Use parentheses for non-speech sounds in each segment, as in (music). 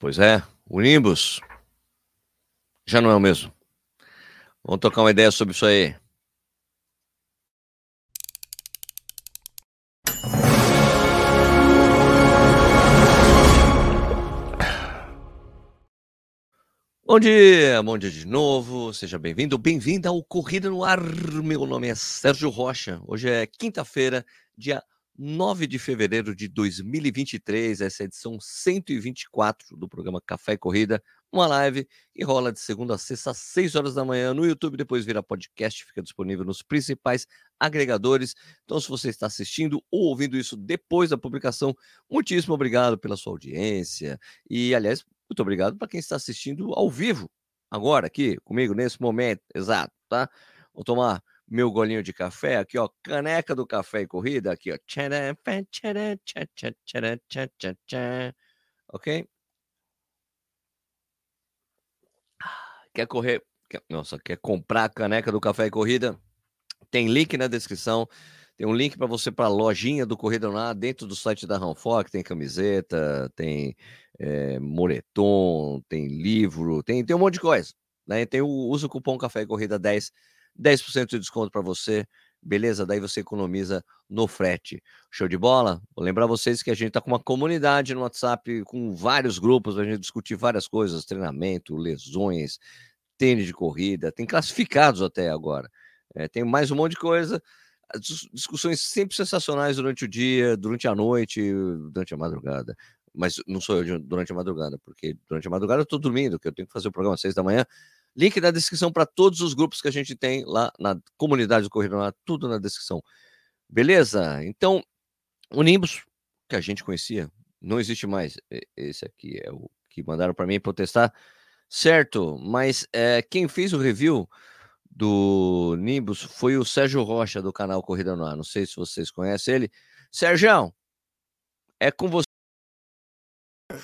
Pois é, o Nimbus já não é o mesmo. Vamos tocar uma ideia sobre isso aí. Bom dia, bom dia de novo, seja bem-vindo, bem-vinda ao Corrida no Ar. Meu nome é Sérgio Rocha. Hoje é quinta-feira, dia 9 de fevereiro de 2023, essa é a edição 124 do programa Café e Corrida, uma live que rola de segunda a sexta às 6 horas da manhã no YouTube, depois vira podcast, fica disponível nos principais agregadores. Então, se você está assistindo ou ouvindo isso depois da publicação, muitíssimo obrigado pela sua audiência. E, aliás, muito obrigado para quem está assistindo ao vivo, agora, aqui, comigo, nesse momento, exato, tá? Vou tomar meu golinho de café, aqui, ó, caneca do café e corrida, aqui, ó. Ok? Quer correr? Quer, nossa, quer comprar a caneca do café e corrida? Tem link na descrição. Tem um link para você para a lojinha do Corrida lá dentro do site da Ranfoc. Tem camiseta, tem é, moletom, tem livro, tem, tem um monte de coisa. Né? Tem o, usa o cupom Café e Corrida 10, 10% de desconto para você. Beleza? Daí você economiza no frete. Show de bola? Vou lembrar vocês que a gente está com uma comunidade no WhatsApp com vários grupos para a gente discutir várias coisas: treinamento, lesões, tênis de corrida, tem classificados até agora. É, tem mais um monte de coisa discussões sempre sensacionais durante o dia, durante a noite, durante a madrugada. Mas não sou eu durante a madrugada, porque durante a madrugada eu estou dormindo, que eu tenho que fazer o programa às seis da manhã. Link na descrição para todos os grupos que a gente tem lá na comunidade do Corrida lá, tudo na descrição. Beleza? Então, o Nimbus, que a gente conhecia, não existe mais. Esse aqui é o que mandaram para mim protestar. Certo, mas é, quem fez o review do Nimbus foi o Sérgio Rocha, do canal Corrida no Ar. Não sei se vocês conhecem ele. Sérgio, é com você.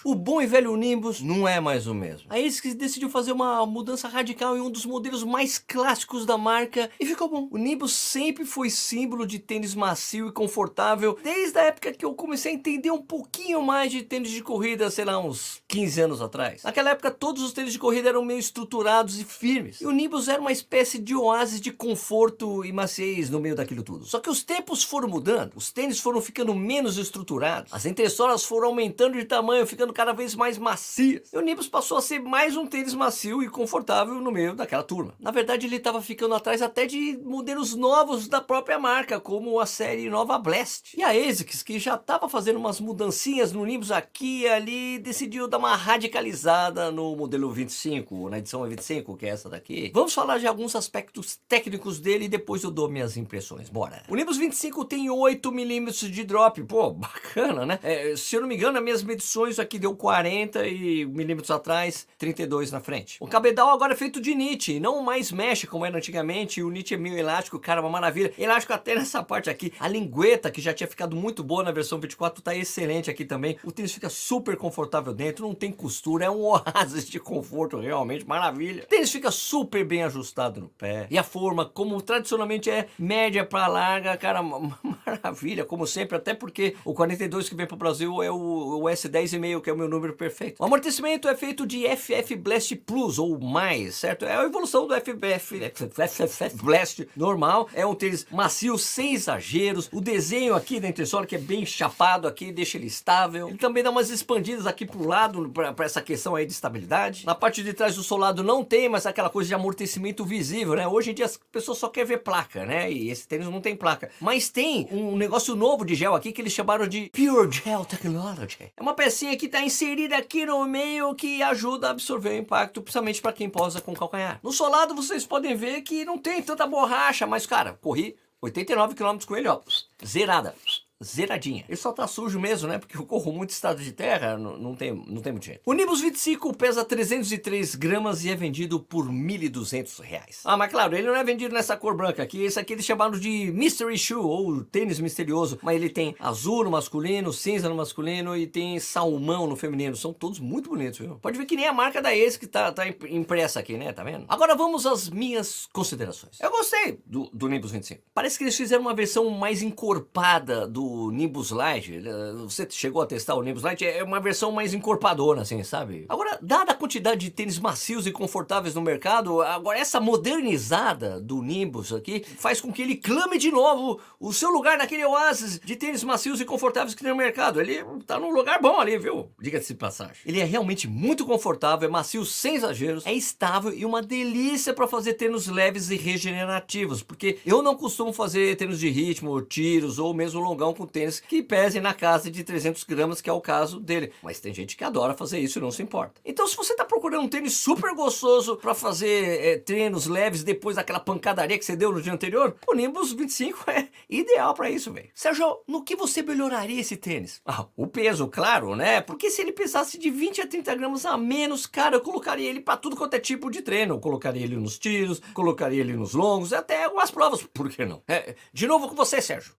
O bom e velho Nimbus não é mais o mesmo. A Ace decidiu fazer uma mudança radical em um dos modelos mais clássicos da marca e ficou bom. O Nimbus sempre foi símbolo de tênis macio e confortável desde a época que eu comecei a entender um pouquinho mais de tênis de corrida, sei lá, uns 15 anos atrás. Naquela época todos os tênis de corrida eram meio estruturados e firmes. E o Nimbus era uma espécie de oásis de conforto e maciez no meio daquilo tudo. Só que os tempos foram mudando, os tênis foram ficando menos estruturados, as entressolas foram aumentando de tamanho, ficando cada vez mais macias. E o Nimbus passou a ser mais um tênis macio e confortável no meio daquela turma. Na verdade, ele estava ficando atrás até de modelos novos da própria marca, como a série Nova Blast. E a ASICS, que já estava fazendo umas mudancinhas no Nimbus aqui e ali, decidiu dar uma radicalizada no modelo 25, na edição 25, que é essa daqui. Vamos falar de alguns aspectos técnicos dele e depois eu dou minhas impressões. Bora! O Nimbus 25 tem 8mm de drop. Pô, bacana, né? É, se eu não me engano, as minhas medições aqui deu 40 e milímetros atrás, 32 na frente. O cabedal agora é feito de knit, não mais mexe como era antigamente. O knit é meio elástico, cara, uma maravilha. Elástico até nessa parte aqui. A lingueta, que já tinha ficado muito boa na versão 24, tá excelente aqui também. O tênis fica super confortável dentro, não tem costura, é um (laughs) oásis de conforto, realmente, maravilha. O tênis fica super bem ajustado no pé. E a forma, como tradicionalmente é média para larga, cara, (laughs) maravilha, como sempre, até porque o 42 que vem pro Brasil é o, o S10,5, que é o meu número perfeito. O amortecimento é feito de FF Blast Plus ou mais, certo? É a evolução do FF, FF Blast normal. É um tênis macio, sem exageros. O desenho aqui da entressola que é bem chapado aqui, deixa ele estável. Ele também dá umas expandidas aqui pro lado para essa questão aí de estabilidade. Na parte de trás do solado não tem, mas aquela coisa de amortecimento visível, né? Hoje em dia as pessoas só querem ver placa, né? E esse tênis não tem placa. Mas tem um negócio novo de gel aqui que eles chamaram de Pure Gel Technology. É uma pecinha que tá inserida aqui no meio que ajuda a absorver o impacto, principalmente para quem posa com calcanhar. No solado vocês podem ver que não tem tanta borracha, mas cara, corri 89 km com ele, ó, zerada zeradinha. Ele só tá sujo mesmo, né? Porque eu corro muito estado de terra, não, não, tem, não tem muito jeito. O Nimbus 25 pesa 303 gramas e é vendido por 1.200 reais. Ah, mas claro, ele não é vendido nessa cor branca aqui. Esse aqui eles chamaram de Mystery Shoe, ou tênis misterioso. Mas ele tem azul no masculino, cinza no masculino e tem salmão no feminino. São todos muito bonitos, viu? Pode ver que nem a marca da Ace que tá, tá impressa aqui, né? Tá vendo? Agora vamos às minhas considerações. Eu gostei do, do Nimbus 25. Parece que eles fizeram uma versão mais encorpada do Nimbus Light. Você chegou a testar o Nimbus Light? É uma versão mais encorpadora, assim, sabe? Agora, dada a quantidade de tênis macios e confortáveis no mercado, agora essa modernizada do Nimbus aqui faz com que ele clame de novo o seu lugar naquele oásis de tênis macios e confortáveis que tem no mercado. Ele tá num lugar bom ali, viu? Diga-se de passagem. Ele é realmente muito confortável, é macio sem exageros, é estável e uma delícia para fazer tênis leves e regenerativos, porque eu não costumo fazer tênis de ritmo, tiros ou mesmo longão com tênis que pesem na casa de 300 gramas, que é o caso dele. Mas tem gente que adora fazer isso e não se importa. Então, se você está procurando um tênis super gostoso para fazer é, treinos leves depois daquela pancadaria que você deu no dia anterior, o Nimbus 25 (laughs) é ideal para isso, velho. Sérgio, no que você melhoraria esse tênis? Ah, o peso, claro, né? Porque se ele pesasse de 20 a 30 gramas a menos, cara, eu colocaria ele para tudo quanto é tipo de treino. Eu colocaria ele nos tiros, colocaria ele nos longos, até algumas provas, por que não? É, de novo com você, Sérgio.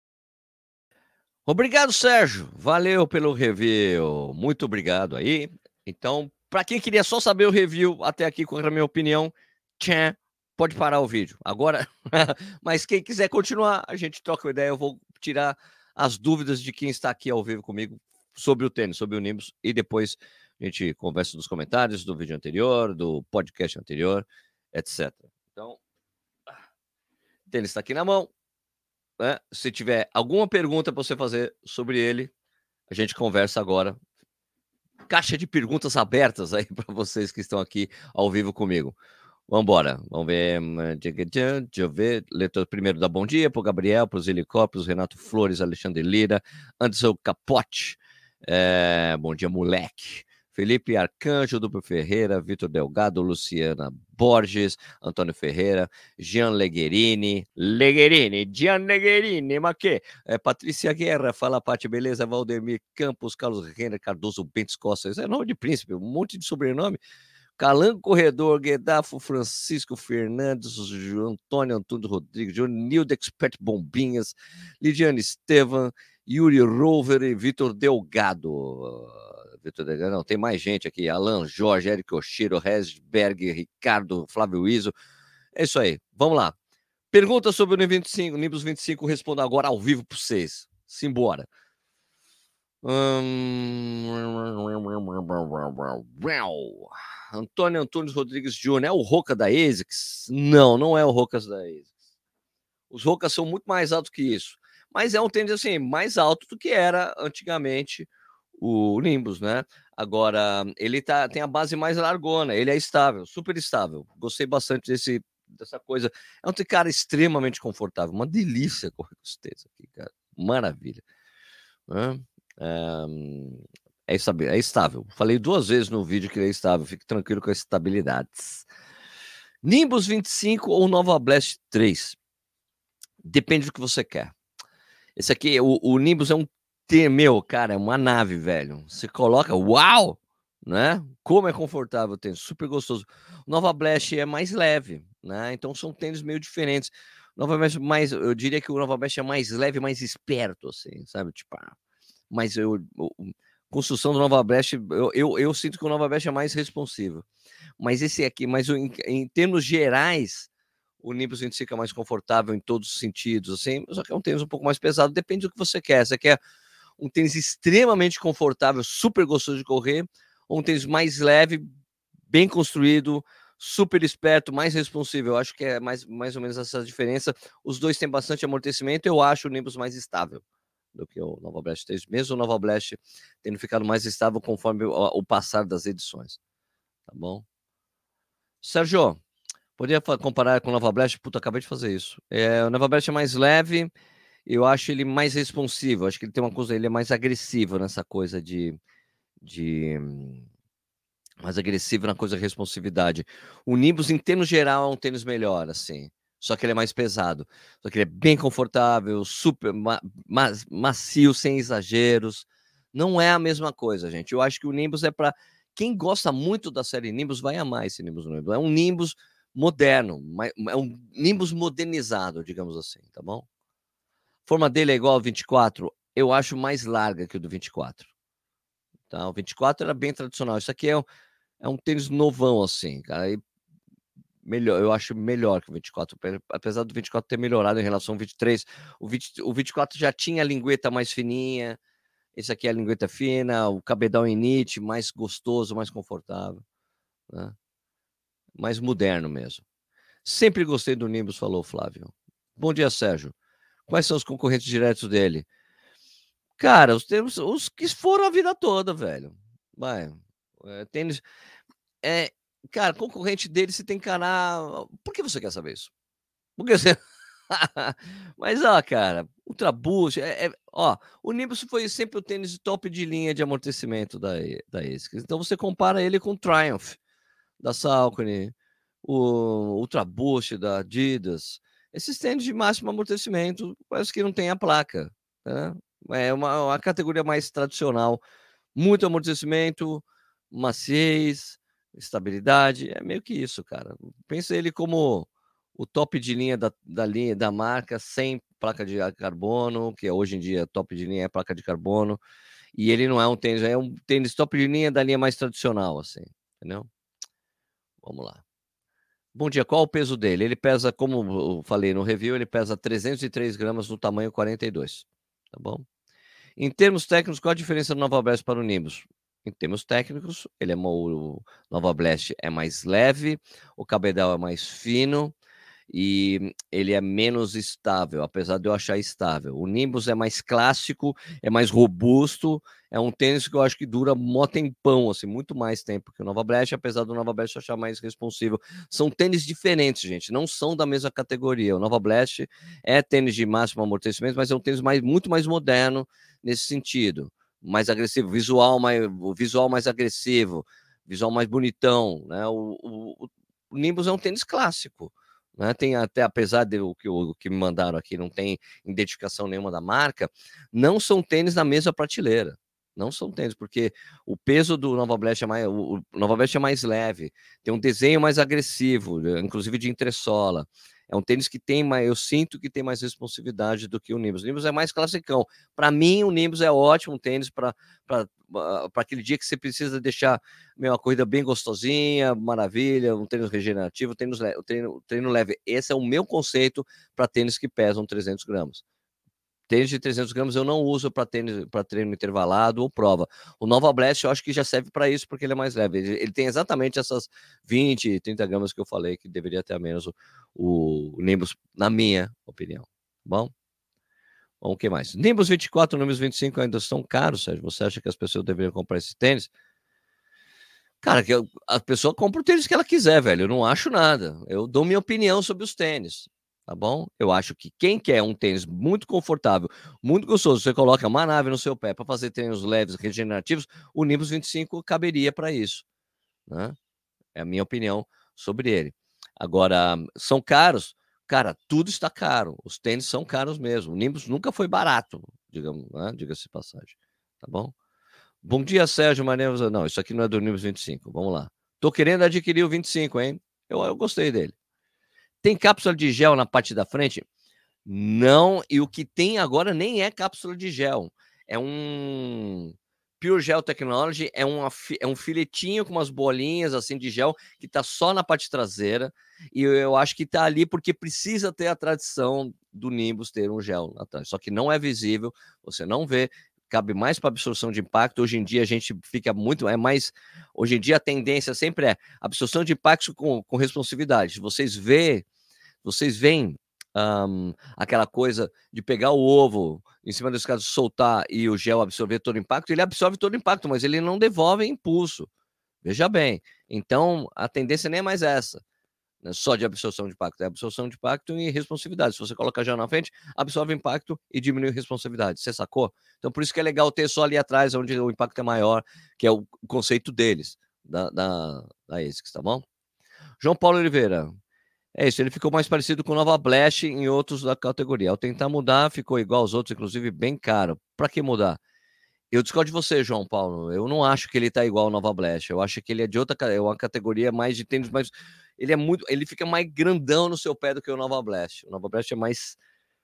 Obrigado, Sérgio. Valeu pelo review. Muito obrigado aí. Então, para quem queria só saber o review até aqui com a minha opinião, tchan, pode parar o vídeo. Agora, (laughs) mas quem quiser continuar, a gente troca uma ideia. Eu vou tirar as dúvidas de quem está aqui ao vivo comigo sobre o tênis, sobre o Nimbus, e depois a gente conversa nos comentários do vídeo anterior, do podcast anterior, etc. Então, o tênis está aqui na mão. Né? Se tiver alguma pergunta para você fazer sobre ele, a gente conversa agora. Caixa de perguntas abertas aí (laughs) para vocês que estão aqui ao vivo comigo. Vamos embora. Vamos ver. Deixa eu ver. Leitor primeiro da bom dia para o Gabriel, para os helicópteros, Renato Flores, Alexandre Lira, Anderson Capote. É, bom dia, moleque. Felipe Arcanjo, Duplo Ferreira, Vitor Delgado, Luciana Borges, Antônio Ferreira, Jean Legherini, Legherini, Jean Legherini, mas que? É, Patrícia Guerra, fala Pati, beleza? Valdemir Campos, Carlos Renner, Cardoso Bentes Costa, isso é nome de príncipe, um monte de sobrenome. Calango Corredor, Guedafo Francisco Fernandes, Antônio Antônio Rodrigues, Nildo Expert Bombinhas, Lidiane Estevam, Yuri Rover e Vitor Delgado. Não, tem mais gente aqui. Alan Jorge, Eric Oshiro, Resberg, Ricardo, Flávio Iso. É isso aí. Vamos lá. Pergunta sobre o Nimbus 25, Nimbus 25, respondo agora ao vivo para vocês. Simbora. Hum... Antônio Antunes Rodrigues Júnior é o Roca da ASICS? Não, não é o Rocas da ASICS. Os Rocas são muito mais altos que isso. Mas é um tênis assim, mais alto do que era antigamente o Nimbus, né? Agora, ele tá, tem a base mais largona, ele é estável, super estável. Gostei bastante desse, dessa coisa. É um cara extremamente confortável, uma delícia correr com tênis aqui, cara. Maravilha. É, é, estável, é estável. Falei duas vezes no vídeo que ele é estável, fique tranquilo com as estabilidades. Nimbus 25 ou Nova Blast 3? Depende do que você quer. Esse aqui, o, o Nimbus é um ter, meu, cara, é uma nave, velho. Você coloca, uau, né? Como é confortável o tênis, super gostoso. Nova Blast é mais leve, né? Então são tênis meio diferentes. Nova Blast mais, eu diria que o Nova Blast é mais leve, mais esperto, assim, sabe? Tipo, ah, mas eu, eu construção do Nova Blast, eu, eu, eu, sinto que o Nova Blast é mais responsivo. Mas esse aqui, mas em, em termos gerais, o Nimbus 25 é mais confortável em todos os sentidos, assim, só que é um tênis um pouco mais pesado, depende do que você quer. Você quer um tênis extremamente confortável, super gostoso de correr, um tênis mais leve, bem construído, super esperto, mais responsível. Eu acho que é mais, mais ou menos essa diferença. Os dois têm bastante amortecimento, eu acho o Nimbus mais estável do que o Nova Blast 3, mesmo o Nova Blast tendo ficado mais estável conforme o, o passar das edições. Tá bom? Sérgio, poderia comparar com o Nova Blast? Puta, acabei de fazer isso. É, o Nova Blast é mais leve, eu acho ele mais responsivo, acho que ele tem uma coisa, ele é mais agressivo nessa coisa de, de mais agressivo na coisa de responsividade. O Nimbus, em termos geral, é um tênis melhor, assim. Só que ele é mais pesado. Só que ele é bem confortável, super ma ma macio, sem exageros. Não é a mesma coisa, gente. Eu acho que o Nimbus é para quem gosta muito da série Nimbus vai amar esse Nimbus Nimbus. É um Nimbus moderno, é um Nimbus modernizado, digamos assim, tá bom? Forma dele é igual ao 24, eu acho mais larga que o do 24. Tá? O 24 era bem tradicional. Isso aqui é um, é um tênis novão, assim, cara. E melhor, eu acho melhor que o 24, apesar do 24 ter melhorado em relação ao 23. O, 20, o 24 já tinha a lingueta mais fininha, esse aqui é a lingueta fina, o cabedal init, mais gostoso, mais confortável, né? mais moderno mesmo. Sempre gostei do Nimbus, falou Flávio. Bom dia, Sérgio. Quais são os concorrentes diretos dele? Cara, os, temos, os que foram a vida toda, velho. Vai. É, tênis. É, cara, concorrente dele você tem encarar. Por que você quer saber isso? Porque você. (laughs) Mas, ó, cara, Ultra Boost, é, é, ó, o Nimbus foi sempre o tênis top de linha de amortecimento da, da ASICS. Então você compara ele com o Triumph da Saucony, o Ultra Boost da Adidas. Esses tênis de máximo amortecimento, parece que não tem a placa. Né? É uma, uma categoria mais tradicional. Muito amortecimento, maciez, estabilidade. É meio que isso, cara. Pensa ele como o top de linha da, da linha da marca, sem placa de carbono, que hoje em dia top de linha é placa de carbono. E ele não é um tênis, é um tênis top de linha da linha mais tradicional, assim, entendeu? Vamos lá. Bom dia, qual o peso dele? Ele pesa, como eu falei no review, ele pesa 303 gramas no tamanho 42, tá bom? Em termos técnicos, qual a diferença do Nova Blast para o Nimbus? Em termos técnicos, ele é o Nova Blast é mais leve, o cabedal é mais fino, e ele é menos estável, apesar de eu achar estável. O Nimbus é mais clássico, é mais robusto, é um tênis que eu acho que dura mó tempão, assim, muito mais tempo que o Nova Blast, apesar do Nova eu achar mais responsível. São tênis diferentes, gente, não são da mesma categoria. O Nova Blast é tênis de máximo amortecimento, mas é um tênis mais, muito mais moderno nesse sentido, mais agressivo, visual mais, visual mais agressivo, visual mais bonitão, né? O, o, o Nimbus é um tênis clássico. Né? Tem até, apesar do que, o que me mandaram aqui, não tem identificação nenhuma da marca, não são tênis na mesma prateleira. Não são tênis, porque o peso do Nova Blast é mais, o Nova Blast é mais leve, tem um desenho mais agressivo, inclusive de entressola. É um tênis que tem mais, eu sinto que tem mais responsividade do que o Nimbus. O Nimbus é mais classicão. Para mim, o Nimbus é ótimo tênis para aquele dia que você precisa deixar meu, uma corrida bem gostosinha, maravilha, um tênis regenerativo, tênis, treino, treino leve. Esse é o meu conceito para tênis que pesam 300 gramas. Tênis de 300 gramas eu não uso para treino intervalado ou prova. O Nova Blast eu acho que já serve para isso porque ele é mais leve. Ele, ele, tem exatamente essas 20, 30 gramas que eu falei que deveria ter a menos o, o Nimbus, na minha opinião. Tá bom? Bom, o que mais? Nimbus 24, Nimbus 25 ainda estão caros, Sérgio. Você acha que as pessoas deveriam comprar esse tênis? Cara, que a pessoa compra o tênis que ela quiser, velho. Eu não acho nada. Eu dou minha opinião sobre os tênis tá bom? Eu acho que quem quer um tênis muito confortável, muito gostoso, você coloca uma nave no seu pé para fazer treinos leves, regenerativos, o Nimbus 25 caberia para isso, né? É a minha opinião sobre ele. Agora, são caros? Cara, tudo está caro. Os tênis são caros mesmo. O Nimbus nunca foi barato, digamos, né? diga-se passagem, tá bom? Bom dia, Sérgio Manevas. Não, isso aqui não é do Nimbus 25. Vamos lá. Tô querendo adquirir o 25, hein? Eu, eu gostei dele. Tem cápsula de gel na parte da frente? Não, e o que tem agora nem é cápsula de gel. É um Pure Gel Technology, é, uma, é um filetinho com umas bolinhas assim de gel que está só na parte traseira. E eu acho que está ali porque precisa ter a tradição do Nimbus ter um gel atrás. Só que não é visível, você não vê cabe mais para absorção de impacto. Hoje em dia a gente fica muito, é mais. Hoje em dia a tendência sempre é absorção de impacto com, com responsividade. Vocês vê, vocês veem um, aquela coisa de pegar o ovo em cima desse caso, soltar e o gel absorver todo o impacto, ele absorve todo o impacto, mas ele não devolve impulso. Veja bem. Então a tendência nem é mais essa né, só de absorção de impacto, é absorção de impacto e responsividade. Se você coloca já na frente, absorve impacto e diminui responsividade. Você sacou? Então, por isso que é legal ter só ali atrás, onde o impacto é maior, que é o conceito deles, da, da, da ASICS, tá bom? João Paulo Oliveira. É isso, ele ficou mais parecido com o Nova Blast em outros da categoria. Ao tentar mudar, ficou igual aos outros, inclusive bem caro. Para que mudar? Eu discordo de você, João Paulo. Eu não acho que ele tá igual ao Nova Blast. Eu acho que ele é de outra é uma categoria mais de tênis, mas ele é muito, ele fica mais grandão no seu pé do que o Nova Blast. O Nova Blast é mais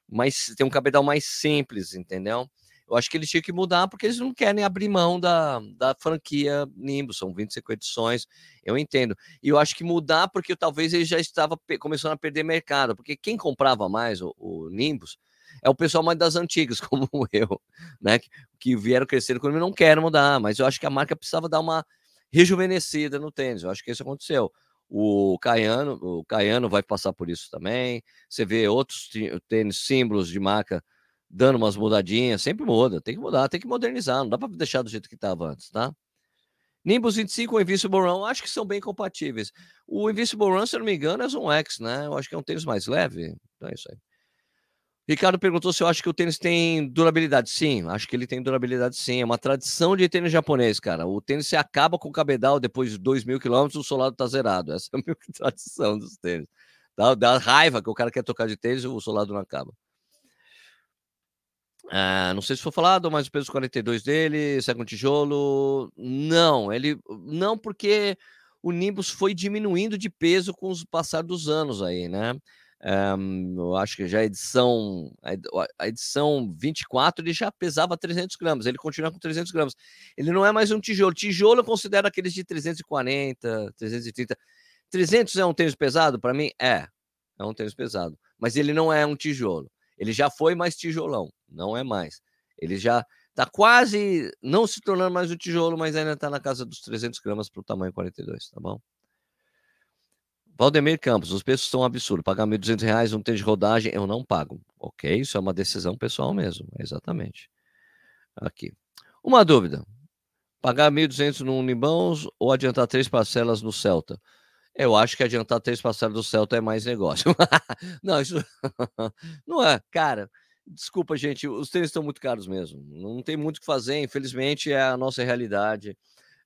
mais tem um cabedal mais simples, entendeu? Eu acho que eles tinham que mudar porque eles não querem abrir mão da, da franquia Nimbus, são 25 edições, eu entendo. E eu acho que mudar porque talvez ele já estava começando a perder mercado, porque quem comprava mais o, o Nimbus é o pessoal mais das antigas, (laughs) como eu, né? Que, que vieram crescendo comigo, não quero mudar, mas eu acho que a marca precisava dar uma rejuvenescida no tênis. Eu acho que isso aconteceu. O Caiano, o Caiano vai passar por isso também. Você vê outros tênis símbolos de marca dando umas mudadinhas, sempre muda, tem que mudar, tem que modernizar, não dá para deixar do jeito que estava antes, tá? Nimbus 25 e Invincible Run, acho que são bem compatíveis. O Invincible Run, se eu não me engano, é um X, né? Eu acho que é um tênis mais leve. Então é isso aí. Ricardo perguntou se eu acho que o tênis tem durabilidade. Sim, acho que ele tem durabilidade sim. É uma tradição de tênis japonês, cara. O tênis se acaba com o cabedal depois de 2 mil quilômetros, o solado tá zerado. Essa é a (laughs) minha tradição dos tênis. Dá, dá raiva que o cara quer tocar de tênis e o solado não acaba. Ah, não sei se foi falado, mas o peso 42 dele, segue um tijolo. Não, ele. Não, porque o Nimbus foi diminuindo de peso com o passar dos anos aí, né? Um, eu acho que já a edição, a edição 24 ele já pesava 300 gramas, ele continua com 300 gramas. Ele não é mais um tijolo. Tijolo eu considero aqueles de 340, 330. 300 é um tênis pesado? Para mim, é. É um tênis pesado. Mas ele não é um tijolo. Ele já foi mais tijolão, não é mais. Ele já está quase não se tornando mais um tijolo, mas ainda está na casa dos 300 gramas para o tamanho 42, tá bom? Valdemir Campos, os preços são absurdos. Pagar R$ 1.200 um tênis de rodagem, eu não pago. Ok, isso é uma decisão pessoal mesmo, exatamente. Aqui. Uma dúvida. Pagar 1.200 no Unibãos ou adiantar três parcelas no Celta? Eu acho que adiantar três parcelas do Celta é mais negócio. (laughs) não, isso (laughs) não é. Cara, desculpa, gente, os tênis estão muito caros mesmo. Não tem muito o que fazer, infelizmente é a nossa realidade.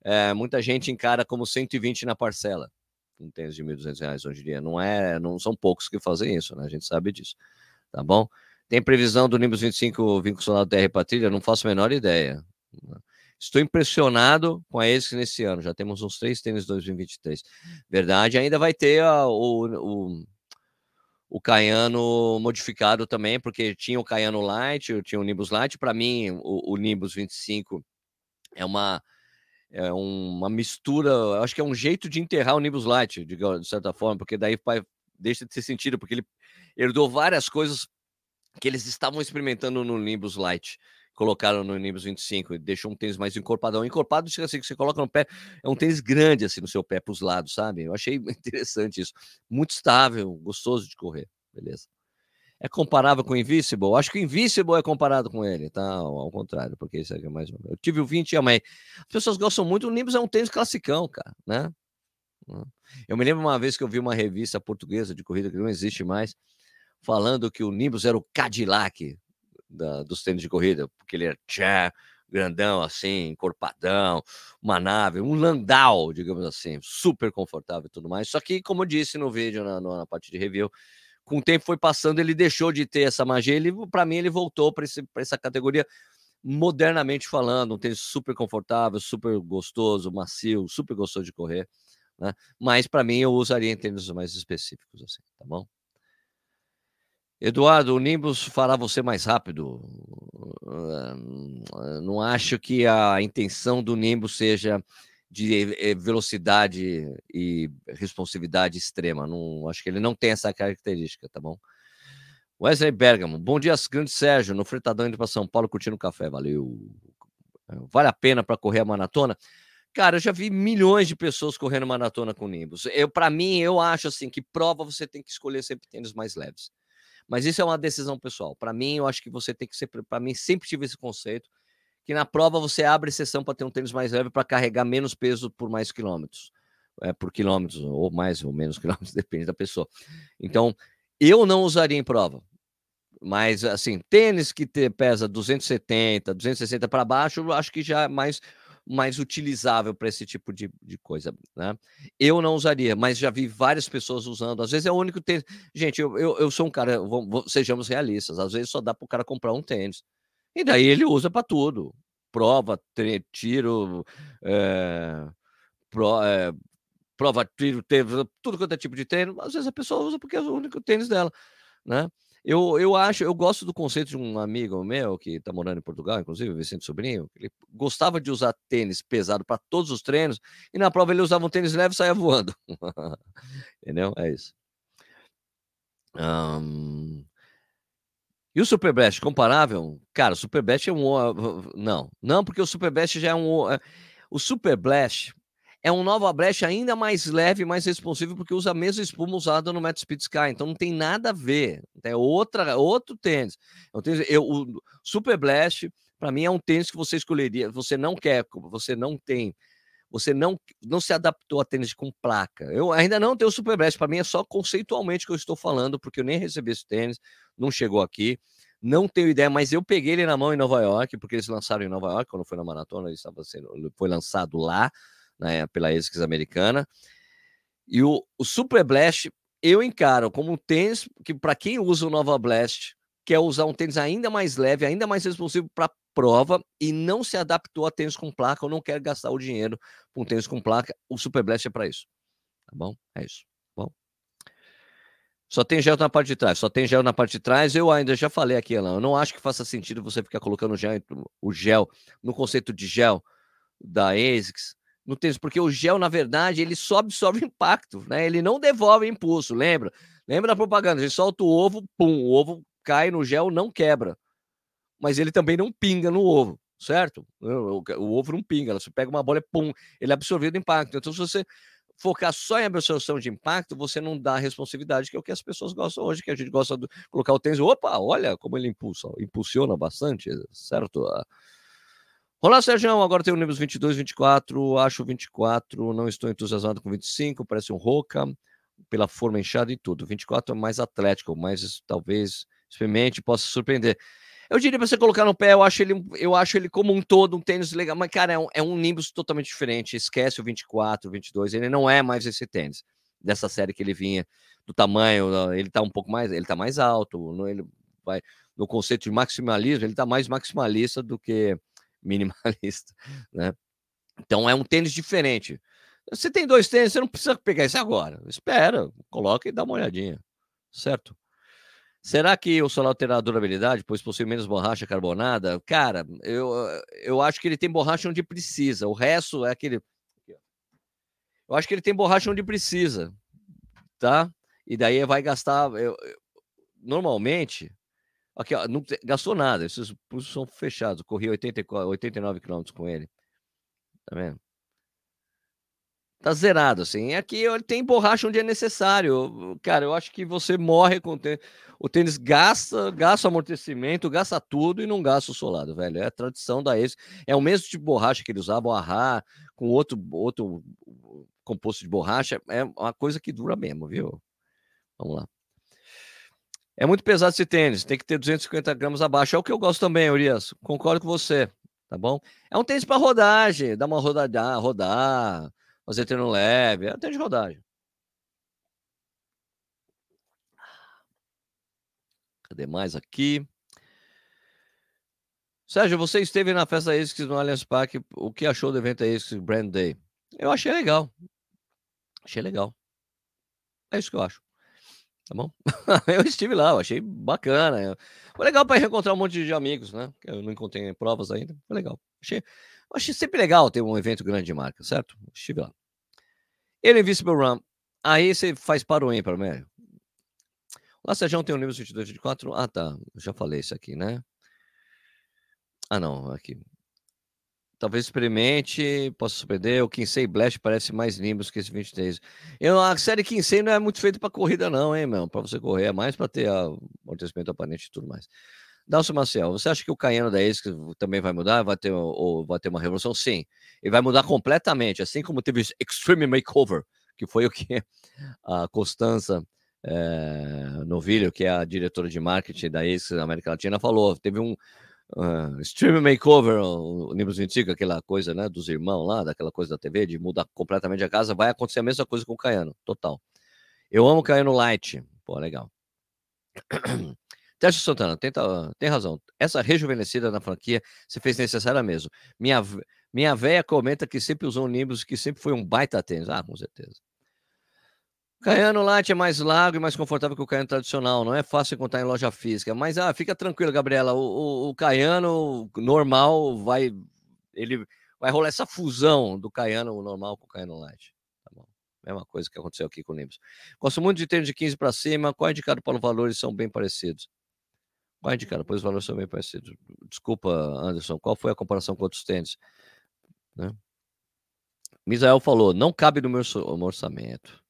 É, muita gente encara como 120 na parcela um tênis de R$ 1.200 hoje em dia. Não é, não são poucos que fazem isso, né? A gente sabe disso, tá bom? Tem previsão do Nimbus 25 vinculado TR para trilha? Não faço a menor ideia. Estou impressionado com a esse nesse ano. Já temos uns três tênis 2023. Verdade, ainda vai ter o, o, o Caiano modificado também, porque tinha o Caiano Light, tinha o Nimbus Light. Para mim, o, o Nimbus 25 é uma é uma mistura, acho que é um jeito de enterrar o Nimbus Light, de, de certa forma, porque daí vai, deixa de ter sentido, porque ele herdou várias coisas que eles estavam experimentando no Nimbus Light, colocaram no Nimbus 25 e deixou um tênis mais encorpadão. Encorpado, assim, que você coloca no pé, é um tênis grande assim no seu pé para os lados, sabe? Eu achei (laughs) interessante isso. Muito estável, gostoso de correr, beleza? é comparável com o Invisible? Acho que o Invisible é comparado com ele, tá? Ao contrário, porque isso aqui é mais. Eu tive o 20 e amei. As pessoas gostam muito. O Nimbus é um tênis classicão, cara, né? Eu me lembro uma vez que eu vi uma revista portuguesa de corrida que não existe mais, falando que o Nimbus era o Cadillac da, dos tênis de corrida, porque ele era tchá, grandão assim, encorpadão, uma nave, um Landau, digamos assim, super confortável e tudo mais. Só que, como eu disse no vídeo, na, na parte de review, com o tempo foi passando, ele deixou de ter essa magia. Ele, para mim, ele voltou para essa categoria modernamente falando, um tênis super confortável, super gostoso, macio, super gostoso de correr, né? Mas para mim eu usaria em tênis mais específicos, assim, tá bom? Eduardo, o Nimbus fará você mais rápido. Não acho que a intenção do Nimbus seja de eh, velocidade e responsividade extrema. Não, acho que ele não tem essa característica, tá bom? Wesley Bergamo, bom dia, grande Sérgio, no Fretadão indo para São Paulo curtindo café, valeu. Vale a pena para correr a maratona? Cara, eu já vi milhões de pessoas correndo maratona com Nimbus. Eu, para mim, eu acho assim que prova você tem que escolher sempre tênis mais leves. Mas isso é uma decisão pessoal. Para mim, eu acho que você tem que sempre, para mim, sempre tive esse conceito que na prova você abre exceção para ter um tênis mais leve para carregar menos peso por mais quilômetros. É, por quilômetros, ou mais ou menos (laughs) quilômetros, depende da pessoa. Então, eu não usaria em prova. Mas, assim, tênis que te, pesa 270, 260 para baixo, eu acho que já é mais, mais utilizável para esse tipo de, de coisa, né? Eu não usaria, mas já vi várias pessoas usando. Às vezes é o único tênis. Gente, eu, eu, eu sou um cara, vamos, sejamos realistas, às vezes só dá para o cara comprar um tênis. E daí ele usa para tudo. Prova, tiro, é, pro, é, prova, tiro, teve, tudo quanto é tipo de tênis. Às vezes a pessoa usa porque é o único tênis dela, né? Eu, eu acho, eu gosto do conceito de um amigo meu que está morando em Portugal, inclusive, Vicente Sobrinho. Ele gostava de usar tênis pesado para todos os treinos e na prova ele usava um tênis leve e saia voando. (laughs) Entendeu? É isso. Um... E o Super Blast comparável? Cara, o Super Blast é um. Não, não, porque o Super Blast já é um. É, o Super Blast é um Nova Blast ainda mais leve, mais responsivo, porque usa a mesma espuma usada no Met Speed Sky. Então não tem nada a ver. É outra, outro tênis. É eu, o Super Blast, para mim, é um tênis que você escolheria. Você não quer, você não tem. Você não, não se adaptou a tênis com placa. Eu ainda não tenho o Super Blast. Para mim é só conceitualmente que eu estou falando, porque eu nem recebi esse tênis, não chegou aqui. Não tenho ideia, mas eu peguei ele na mão em Nova York, porque eles lançaram em Nova York, quando foi na maratona, ele estava sendo, foi lançado lá né, pela ASICS americana. E o, o Super Blast eu encaro como um tênis que, para quem usa o Nova Blast, quer usar um tênis ainda mais leve, ainda mais responsivo para prova e não se adaptou a tênis com placa ou não quer gastar o dinheiro com tênis com placa, o Super Blast é para isso. Tá bom? É isso. Tá bom. Só tem gel na parte de trás, só tem gel na parte de trás. Eu ainda já falei aqui, Alan, eu não acho que faça sentido você ficar colocando gel, o gel no conceito de gel da ASICS no tênis, porque o gel, na verdade, ele só absorve (laughs) impacto, né? Ele não devolve impulso, lembra? Lembra da propaganda? Gente solta o ovo, pum, o ovo cai no gel, não quebra. Mas ele também não pinga no ovo, certo? O, o ovo não pinga, você pega uma bola pum, ele é absorvido o impacto. Então, se você focar só em absorção de impacto, você não dá a responsividade, que é o que as pessoas gostam hoje, que a gente gosta de colocar o tênis. Opa, olha como ele impulsa, impulsiona bastante, certo? Olá, Sérgio. Agora tem o Nimbus 22, 24. Acho 24. Não estou entusiasmado com 25. Parece um Roca, pela forma inchada e tudo. 24 é mais atlético, mas talvez experimente possa surpreender. Eu diria para você colocar no pé, eu acho ele, eu acho ele como um todo um tênis legal, mas cara, é um, é um Nimbus totalmente diferente. Esquece o 24, 22, ele não é mais esse tênis dessa série que ele vinha, do tamanho, ele tá um pouco mais, ele tá mais alto, ele vai no conceito de maximalismo, ele tá mais maximalista do que minimalista, (laughs) né? Então é um tênis diferente. Você tem dois tênis, você não precisa pegar esse agora. Espera, coloca e dá uma olhadinha, certo? Será que o solar terá durabilidade, pois possui menos borracha carbonada? Cara, eu, eu acho que ele tem borracha onde precisa. O resto é aquele. Eu acho que ele tem borracha onde precisa, tá? E daí vai gastar. Eu, eu, normalmente, Aqui, ó, não gastou nada, esses pulsos são fechados. Corri 84, 89 km com ele. Tá vendo? Tá zerado, assim. Aqui ele tem borracha onde é necessário. Cara, eu acho que você morre com o tênis. O tênis gasta, gasta o amortecimento, gasta tudo e não gasta o solado, velho. É a tradição da ex. É o mesmo tipo de borracha que eles usavam, a com outro, outro composto de borracha. É uma coisa que dura mesmo, viu? Vamos lá. É muito pesado esse tênis, tem que ter 250 gramas abaixo. É o que eu gosto também, Urias. Concordo com você, tá bom? É um tênis para rodagem, dá uma rodada, rodar, fazer treino leve. É um tênis de rodagem. Cadê mais aqui? Sérgio, você esteve na festa ASICS no Allianz Parque. O que achou do evento ASICS Brand Day? Eu achei legal. Achei legal. É isso que eu acho. Tá bom? (laughs) eu estive lá, eu achei bacana. Foi legal para reencontrar um monte de amigos, né? Eu não encontrei provas ainda. Foi legal. Achei, achei sempre legal ter um evento grande de marca, certo? Estive lá. Ele Invisible Run. Aí você faz para o ímpar, né? Lá, Sérgio, tem o nível 22, 24. Ah, tá. Eu já falei isso aqui, né? Ah, não. Aqui. Talvez experimente, possa surpreender. O Kinsey Blast parece mais Nimbus que esse 23. Eu, a série Kinsey não é muito feita para corrida, não, hein, meu? Para você correr, é mais para ter amortecimento aparente e tudo mais. Dalcio Marcel, você acha que o Cayano da ASICS também vai mudar? Vai ter, ou vai ter uma revolução? Sim. Ele vai mudar completamente, assim como teve Extreme Makeover, que foi o que (laughs) a Constança é, Novilho, que é a diretora de marketing da ASICS na América Latina, falou. Teve um, uh, Stream Makeover, o Nimbus 25, aquela coisa, né, dos irmãos lá, daquela coisa da TV, de mudar completamente a casa, vai acontecer a mesma coisa com o Caiano, total. Eu amo o Caiano Light, pô, legal. (clears throat) Tércio Santana, tenta, tem razão. Essa rejuvenescida na franquia se fez necessária mesmo. Minha, minha véia comenta que sempre usou um Nimbus, que sempre foi um baita tênis. Ah, com certeza. Caiano Light é mais largo e mais confortável que o Caiano tradicional. Não é fácil encontrar em loja física. Mas ah, fica tranquilo, Gabriela. O, o, o Caiano normal vai. Ele vai rolar essa fusão do Caiano normal com o Caiano Light. Tá bom. Mesma coisa que aconteceu aqui com o Nimbus. Gosto muito de tênis de 15 para cima. Qual é indicado para os valores? São bem parecidos. Qual é indicado? Pois os valores são bem parecidos. Desculpa, Anderson. Qual foi a comparação com outros tênis? Né? Misael falou: não cabe no meu orçamento.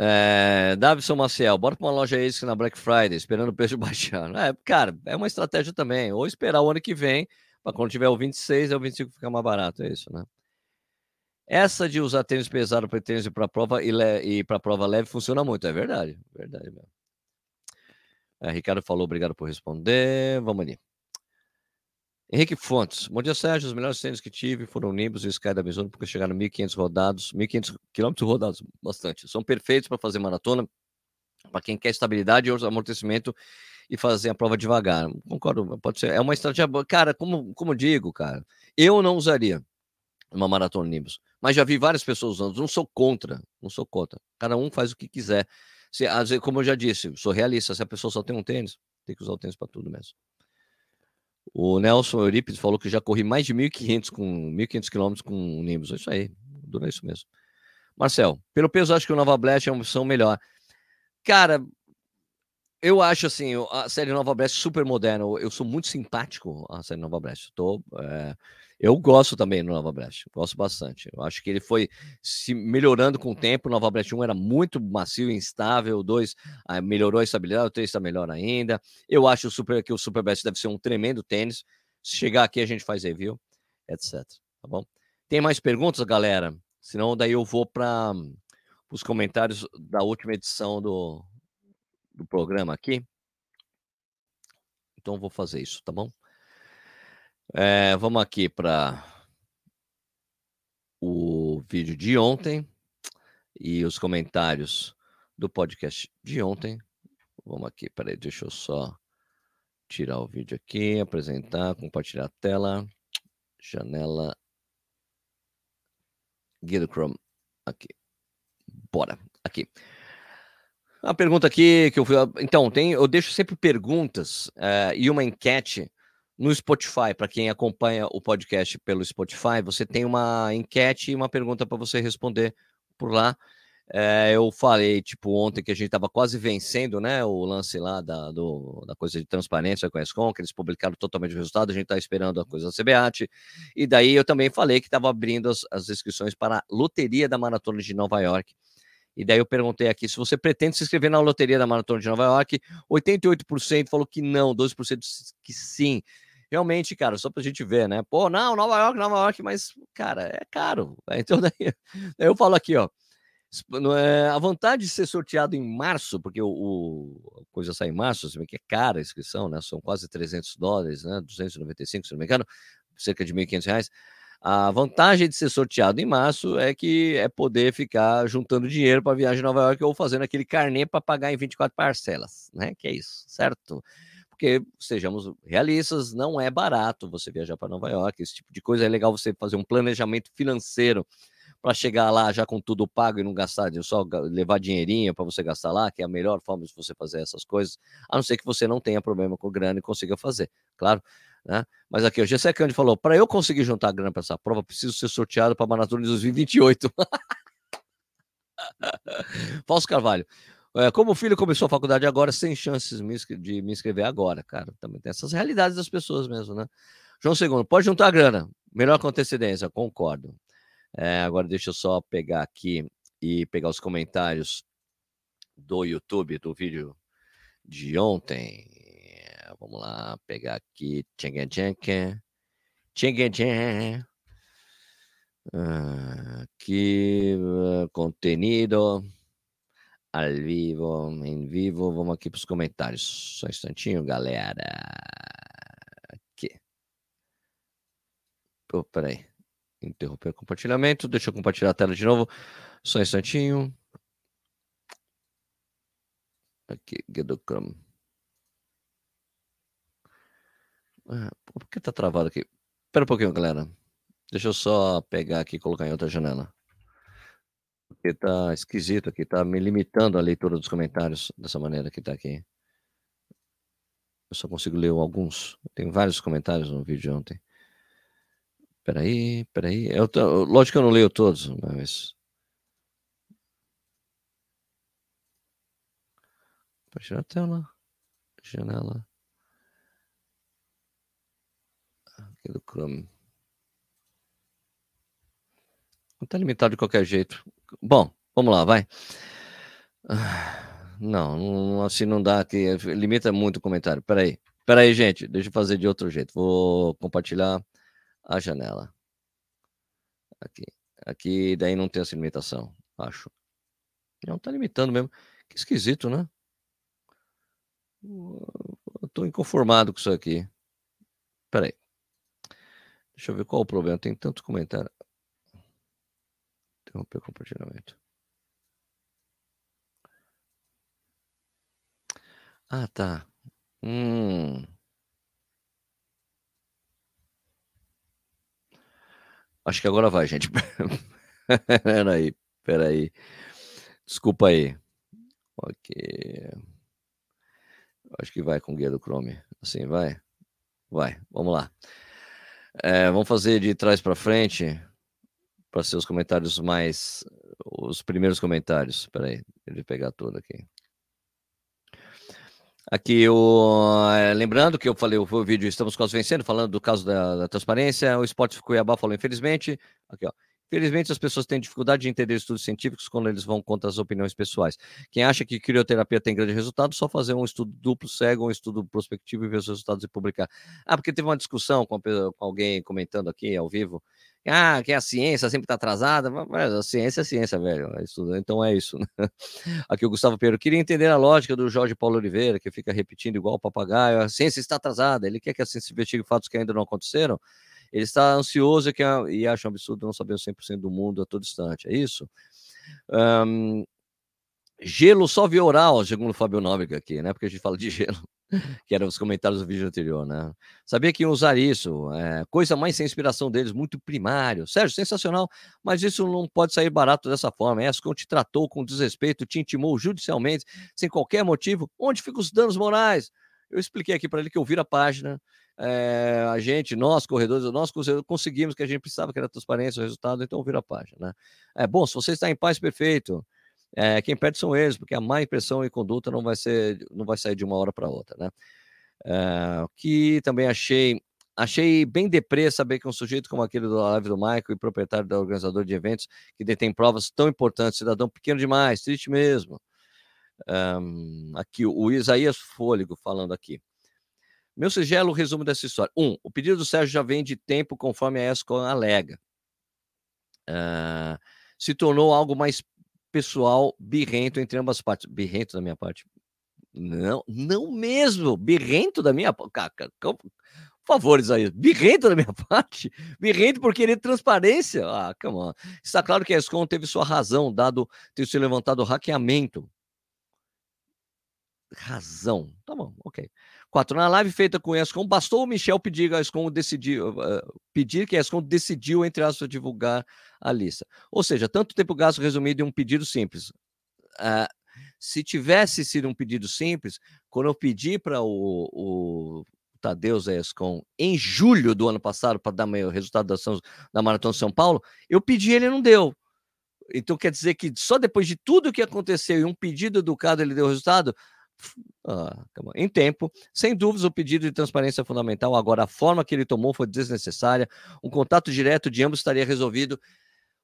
É, Davison Maciel, bora para uma loja extra na Black Friday, esperando o preço (laughs) baixar. É, cara, é uma estratégia também. Ou esperar o ano que vem, para quando tiver o 26, é o 25 ficar mais barato. É isso, né? Essa de usar tênis pesado para tênis para prova e, e para prova leve funciona muito, é verdade. Verdade mesmo. É, Ricardo falou, obrigado por responder. Vamos ali. Henrique Fontes. Bom dia, Sérgio. Os melhores tênis que tive foram Nimbus e Sky da Mizuno, porque chegaram 1.500 rodados, 1.500 quilômetros rodados, bastante. São perfeitos para fazer maratona, para quem quer estabilidade e amortecimento e fazer a prova devagar. Concordo, pode ser. É uma estratégia Cara, como, como digo, cara, eu não usaria uma maratona Nimbus, mas já vi várias pessoas usando. Não sou contra, não sou contra. Cada um faz o que quiser. Se, como eu já disse, sou realista. Se a pessoa só tem um tênis, tem que usar o tênis para tudo mesmo. O Nelson Eurípides falou que já corri mais de 1.500 com 1.500 quilômetros com o Nimbus. É isso aí, dura isso mesmo. Marcel, pelo peso, acho que o Nova Blast é uma opção melhor. Cara, eu acho assim, a série Nova Blast super moderna. Eu sou muito simpático à série Nova Blast. Tô, é, eu gosto também do Nova Blast, gosto bastante. Eu acho que ele foi se melhorando com o tempo. Nova Blast 1 era muito macio e instável, o 2 ah, melhorou a estabilidade, o 3 está melhor ainda. Eu acho Super, que o Super Blast deve ser um tremendo tênis. Se chegar aqui, a gente faz review, etc. Tá bom? Tem mais perguntas, galera? Senão, daí eu vou para os comentários da última edição do, do programa aqui. Então, vou fazer isso, tá bom? É, vamos aqui para o vídeo de ontem e os comentários do podcast de ontem. Vamos aqui, peraí, deixa eu só tirar o vídeo aqui, apresentar, compartilhar a tela, janela, Guia Chrome, aqui. Bora, aqui. A pergunta aqui que eu fui. Então, tem, eu deixo sempre perguntas uh, e uma enquete no Spotify, para quem acompanha o podcast pelo Spotify, você tem uma enquete e uma pergunta para você responder por lá. É, eu falei, tipo, ontem que a gente estava quase vencendo, né, o lance lá da, do, da coisa de transparência com a ESCOM, que eles publicaram totalmente o resultado, a gente está esperando a coisa da CBAT, e daí eu também falei que estava abrindo as, as inscrições para a Loteria da Maratona de Nova York, e daí eu perguntei aqui se você pretende se inscrever na Loteria da Maratona de Nova York, 88% falou que não, 12% que sim, realmente, cara, só pra gente ver, né? Pô, não, Nova York, Nova York, mas, cara, é caro. (laughs) Então, (laughs) daí, eu falo aqui, ó. É, a vontade de ser sorteado em março, porque o, o a coisa sai em março, se bem que é cara a inscrição, né? São quase 300 dólares, né? 295, se não me engano, cerca de 1.500 reais. A vantagem de ser sorteado em março é que é poder ficar juntando dinheiro para viagem a Nova York ou fazendo aquele carnê para pagar em 24 parcelas, né? Que é isso, certo? porque sejamos realistas, não é barato você viajar para Nova York, esse tipo de coisa é legal você fazer um planejamento financeiro para chegar lá já com tudo pago e não gastar, só levar dinheirinho para você gastar lá, que é a melhor forma de você fazer essas coisas, a não ser que você não tenha problema com grana e consiga fazer, claro. Né? Mas aqui, o Gessé Cândido falou: para eu conseguir juntar grana para essa prova, preciso ser sorteado para a Maratona de 2028. (laughs) Falso Carvalho. É, como o filho começou a faculdade agora, sem chances de me inscrever agora, cara. Também tem essas realidades das pessoas mesmo, né? João Segundo, pode juntar grana. Melhor com antecedência, concordo. É, agora deixa eu só pegar aqui e pegar os comentários do YouTube, do vídeo de ontem. Vamos lá, pegar aqui. Tchengue, tchengue. Tchengue, tchengue. Aqui, uh, contenido ao vivo, em vivo. Vamos aqui para os comentários. Só um instantinho, galera. Aqui. Oh, peraí. Interromper o compartilhamento. Deixa eu compartilhar a tela de novo. Só um instantinho. Aqui, Guido Chrome. Ah, por que tá travado aqui? Espera um pouquinho, galera. Deixa eu só pegar aqui e colocar em outra janela. porque tá esquisito aqui, tá me limitando a leitura dos comentários dessa maneira que tá aqui. Eu só consigo ler alguns. Tem vários comentários no vídeo de ontem. Peraí, peraí. Eu tô, lógico que eu não leio todos, mas. Pode a tela. Janela. Aqui do Chrome. Tá limitado de qualquer jeito. Bom, vamos lá, vai. Não, não assim não dá, que limita muito o comentário. Peraí, peraí, gente, deixa eu fazer de outro jeito. Vou compartilhar a janela. Aqui, aqui, daí não tem essa limitação, acho. Não tá limitando mesmo. Que esquisito, né? Tô inconformado com isso aqui. Peraí. Deixa eu ver qual o problema. Tem tanto comentário. Interromper o compartilhamento. Ah, tá. Hum. Acho que agora vai, gente. (laughs) peraí, peraí. Desculpa aí. Ok. Acho que vai com guia do Chrome. Assim, vai? Vai, vamos lá. É, vamos fazer de trás para frente para ser os comentários mais. Os primeiros comentários. Espera aí, ele pegar tudo aqui. Aqui, o, é, lembrando que eu falei o, o vídeo Estamos Quase Vencendo, falando do caso da, da transparência. O Esporte Cuiabá falou, infelizmente. Aqui, ó. Infelizmente, as pessoas têm dificuldade de entender estudos científicos quando eles vão contra as opiniões pessoais. Quem acha que crioterapia tem grande resultado, só fazer um estudo duplo cego, um estudo prospectivo e ver os resultados e publicar. Ah, porque teve uma discussão com, com alguém comentando aqui ao vivo. Ah, que a ciência sempre está atrasada. Mas a ciência é ciência, velho. É então é isso. (laughs) Né? Aqui o Gustavo Pedro queria entender a lógica do Jorge Paulo Oliveira, que fica repetindo igual o papagaio. A ciência está atrasada. Ele quer que a ciência investigue fatos que ainda não aconteceram. Ele está ansioso e acha um absurdo não saber o 100% do mundo a todo instante. É isso? Um, gelo só via oral, segundo o Fábio Nóbrega aqui, né? Porque a gente fala de (laughs) gelo, que eram os comentários do vídeo anterior, né? Sabia que iam usar isso, é, coisa mais sem inspiração deles, muito primário. Sérgio, sensacional, mas isso não pode sair barato dessa forma. Escon te tratou com desrespeito, te intimou judicialmente, sem qualquer motivo. Onde ficam os danos morais? Eu expliquei aqui para ele que eu viro a página, é, a gente, nós corredores, nós conseguimos que a gente precisava, que era transparência, o resultado, então vira a página. Né? É bom, se você está em paz, perfeito. É, quem perde são eles, porque a má impressão e conduta não vai ser, não vai sair de uma hora para outra, né? É, que também achei achei bem deprê saber que um sujeito como aquele do live do Michael e proprietário da organizador de eventos que detém provas tão importantes, cidadão pequeno demais, triste mesmo. Um, aqui o Isaías Fôlego falando aqui. Meu sigelo resumo dessa história. Um, o pedido do Sérgio já vem de tempo, conforme a ESCOM alega. Uh, se tornou algo mais pessoal, birrento entre ambas partes. Birrento da minha parte. Não, não mesmo. Birrento da minha parte. Por favor, Isaías. Birrento da minha (laughs) parte. Birrento por querer transparência. Ah, come on. Está claro que a ESCOM teve sua razão, dado ter se levantado o hackeamento. Razão. Tá bom, ok. Quatro, na live feita com a ESCOM, bastou o Michel pedir ESCOM decidir, uh, pedir que a ESCOM decidiu, entre aspas, divulgar a lista. Ou seja, tanto tempo gasto resumido em um pedido simples. Uh, se tivesse sido um pedido simples, quando eu pedi para o, o Tadeu ESCOM em julho do ano passado para dar o resultado da, São, da Maratona de São Paulo, eu pedi ele não deu. Então quer dizer que só depois de tudo que aconteceu e um pedido educado ele deu o resultado? Ah, em tempo, sem dúvidas, o pedido de transparência é fundamental. Agora, a forma que ele tomou foi desnecessária. Um contato direto de ambos estaria resolvido.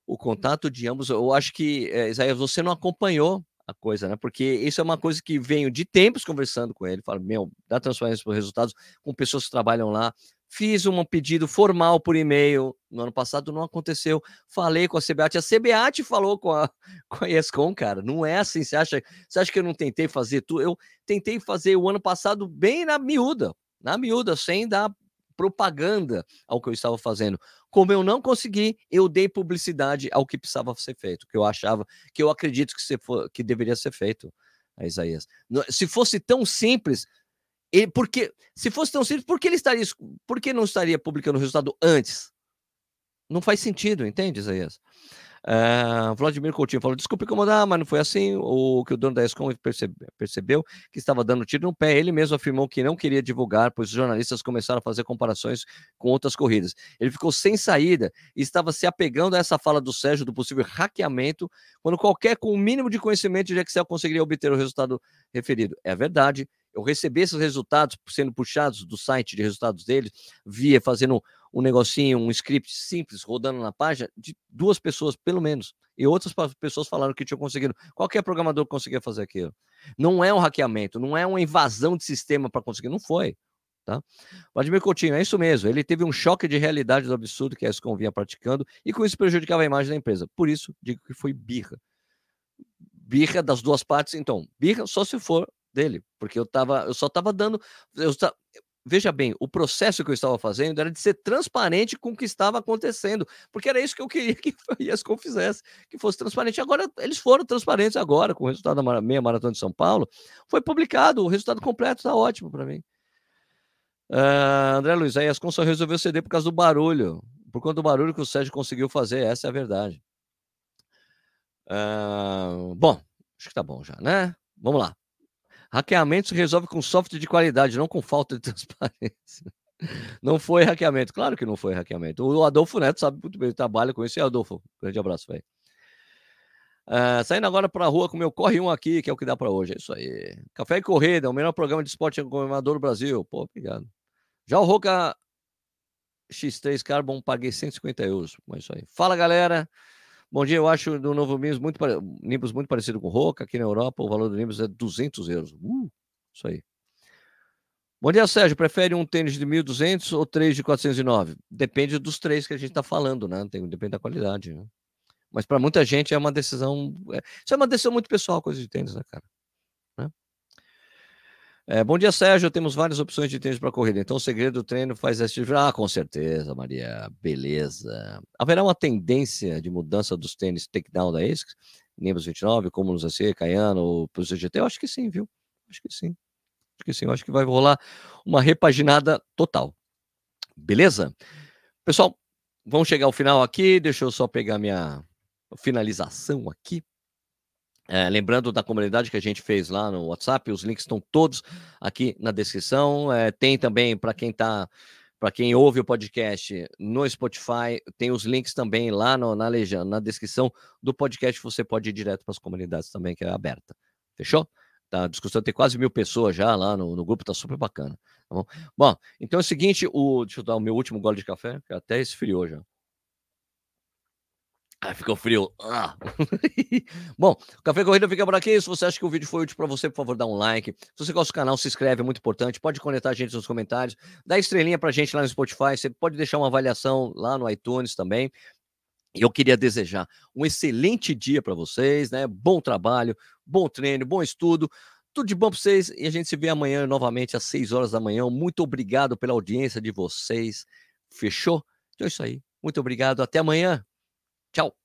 O contato de ambos, eu acho que, é, Isaías, você não acompanhou a coisa, né? Porque isso é uma coisa que venho de tempos conversando com ele. Falo, meu, dá transparência para os resultados com pessoas que trabalham lá. Fiz um pedido formal por e-mail. No ano passado não aconteceu. Falei com a CBAT. A CBAT falou com a, (laughs) com a ESCOM, cara. Não é assim. Você acha, você acha que eu não tentei fazer tudo? Eu tentei fazer o ano passado bem na miúda. Na miúda, sem dar propaganda ao que eu estava fazendo. Como eu não consegui, eu dei publicidade ao que precisava ser feito, que eu achava, que eu acredito que, for, que deveria ser feito, Isaías. Se fosse tão simples, ele, porque, se fosse tão simples, por que ele estaria, por que não estaria publicando o resultado antes? Não faz sentido, entende, Isaías? Uh, Vladimir Coutinho falou: desculpe incomodar, mas não foi assim. O que o dono da ESCOM percebe, percebeu que estava dando tiro no pé. Ele mesmo afirmou que não queria divulgar, pois os jornalistas começaram a fazer comparações com outras corridas. Ele ficou sem saída e estava se apegando a essa fala do Sérgio do possível hackeamento, quando qualquer com o mínimo de conhecimento de Excel conseguiria obter o resultado referido. É verdade. Eu recebi esses resultados sendo puxados do site de resultados deles, via fazendo um negocinho, um script simples rodando na página de duas pessoas, pelo menos. E outras pessoas falaram que tinham conseguido. Qualquer programador conseguia fazer aquilo. Não é um hackeamento, não é uma invasão de sistema para conseguir. Não foi. Tá? Vladimir Coutinho, é isso mesmo. Ele teve um choque de realidade do absurdo que a ESCOM vinha praticando e com isso prejudicava a imagem da empresa. Por isso, digo que foi birra. Birra das duas partes, então. Birra só se for dele, porque eu tava, eu só estava dando, eu, veja bem, o processo que eu estava fazendo era de ser transparente com o que estava acontecendo, porque era isso que eu queria (laughs) que a ESCOM fizesse, que fosse transparente. Agora, eles foram transparentes agora, com o resultado da meia maratona de São Paulo, foi publicado, o resultado completo está ótimo para mim. Uh, André Luiz, a ESCOM só resolveu ceder por causa do barulho, por conta do barulho que o Sérgio conseguiu fazer, essa é a verdade. Uh, bom, acho que tá bom já, né? Vamos lá. Hackeamento se resolve com software de qualidade, não com falta de transparência. Não foi hackeamento, claro que não foi hackeamento. O Adolfo Neto sabe muito bem, trabalha com isso. E Adolfo, grande abraço, velho. Uh, saindo agora para a rua com meu Corre um aqui, que é o que dá para hoje. É isso aí. Café e Corrida, o melhor programa de esporte governador do Brasil. Pô, obrigado. Já o Roca X3 Carbon, paguei 150 euros. Mas é isso aí. Fala, galera. Bom dia, eu acho do novo Nimbus muito, Nimbus muito parecido com o Roca. Aqui na Europa, o valor do Nimbus é 200 euros. Uh, isso aí. Bom dia, Sérgio. Prefere um tênis de 1.200 ou três de 409? Depende dos três que a gente está falando, né? Tem, depende da qualidade. Né? Mas para muita gente é uma decisão. É, isso é uma decisão muito pessoal, coisa de tênis, né, cara? É, bom dia, Sérgio. Temos várias opções de tênis para corrida. Então, o segredo do treino faz esse. Ah, com certeza, Maria. Beleza. Haverá uma tendência de mudança dos tênis takedown da ASICS? Nimbus 29, como nos AC, Caiano, para o CGT? Eu acho que sim, viu? Acho que sim. Acho que sim. Eu acho que vai rolar uma repaginada total. Beleza? Pessoal, vamos chegar ao final aqui. Deixa eu só pegar minha finalização aqui. É, lembrando da comunidade que a gente fez lá no WhatsApp, os links estão todos aqui na descrição. É, tem também para quem está, para quem ouve o podcast no Spotify, tem os links também lá no, na legenda, na descrição do podcast. Você pode ir direto para as comunidades também, que é aberta. Fechou? Tá, a discussão tem quase mil pessoas já lá no, no grupo, tá super bacana. Tá bom? bom, então é o seguinte: o, deixa eu dar o meu último gole de café, que até esfriou já. Ah, ficou frio. Ah. (laughs) Bom, Café Corrida fica por aqui. Se você acha que o vídeo foi útil para você, por favor, dá um like. Se você gosta do canal, se inscreve, é muito importante. Pode conectar a gente nos comentários. Dá estrelinha pra gente lá no Spotify. Você pode deixar uma avaliação lá no iTunes também. E eu queria desejar um excelente dia para vocês, né? Bom trabalho, bom treino, bom estudo. Tudo de bom para vocês. E a gente se vê amanhã novamente às 6 horas da manhã. Muito obrigado pela audiência de vocês. Fechou? Então é isso aí. Muito obrigado. Até amanhã. Ciao!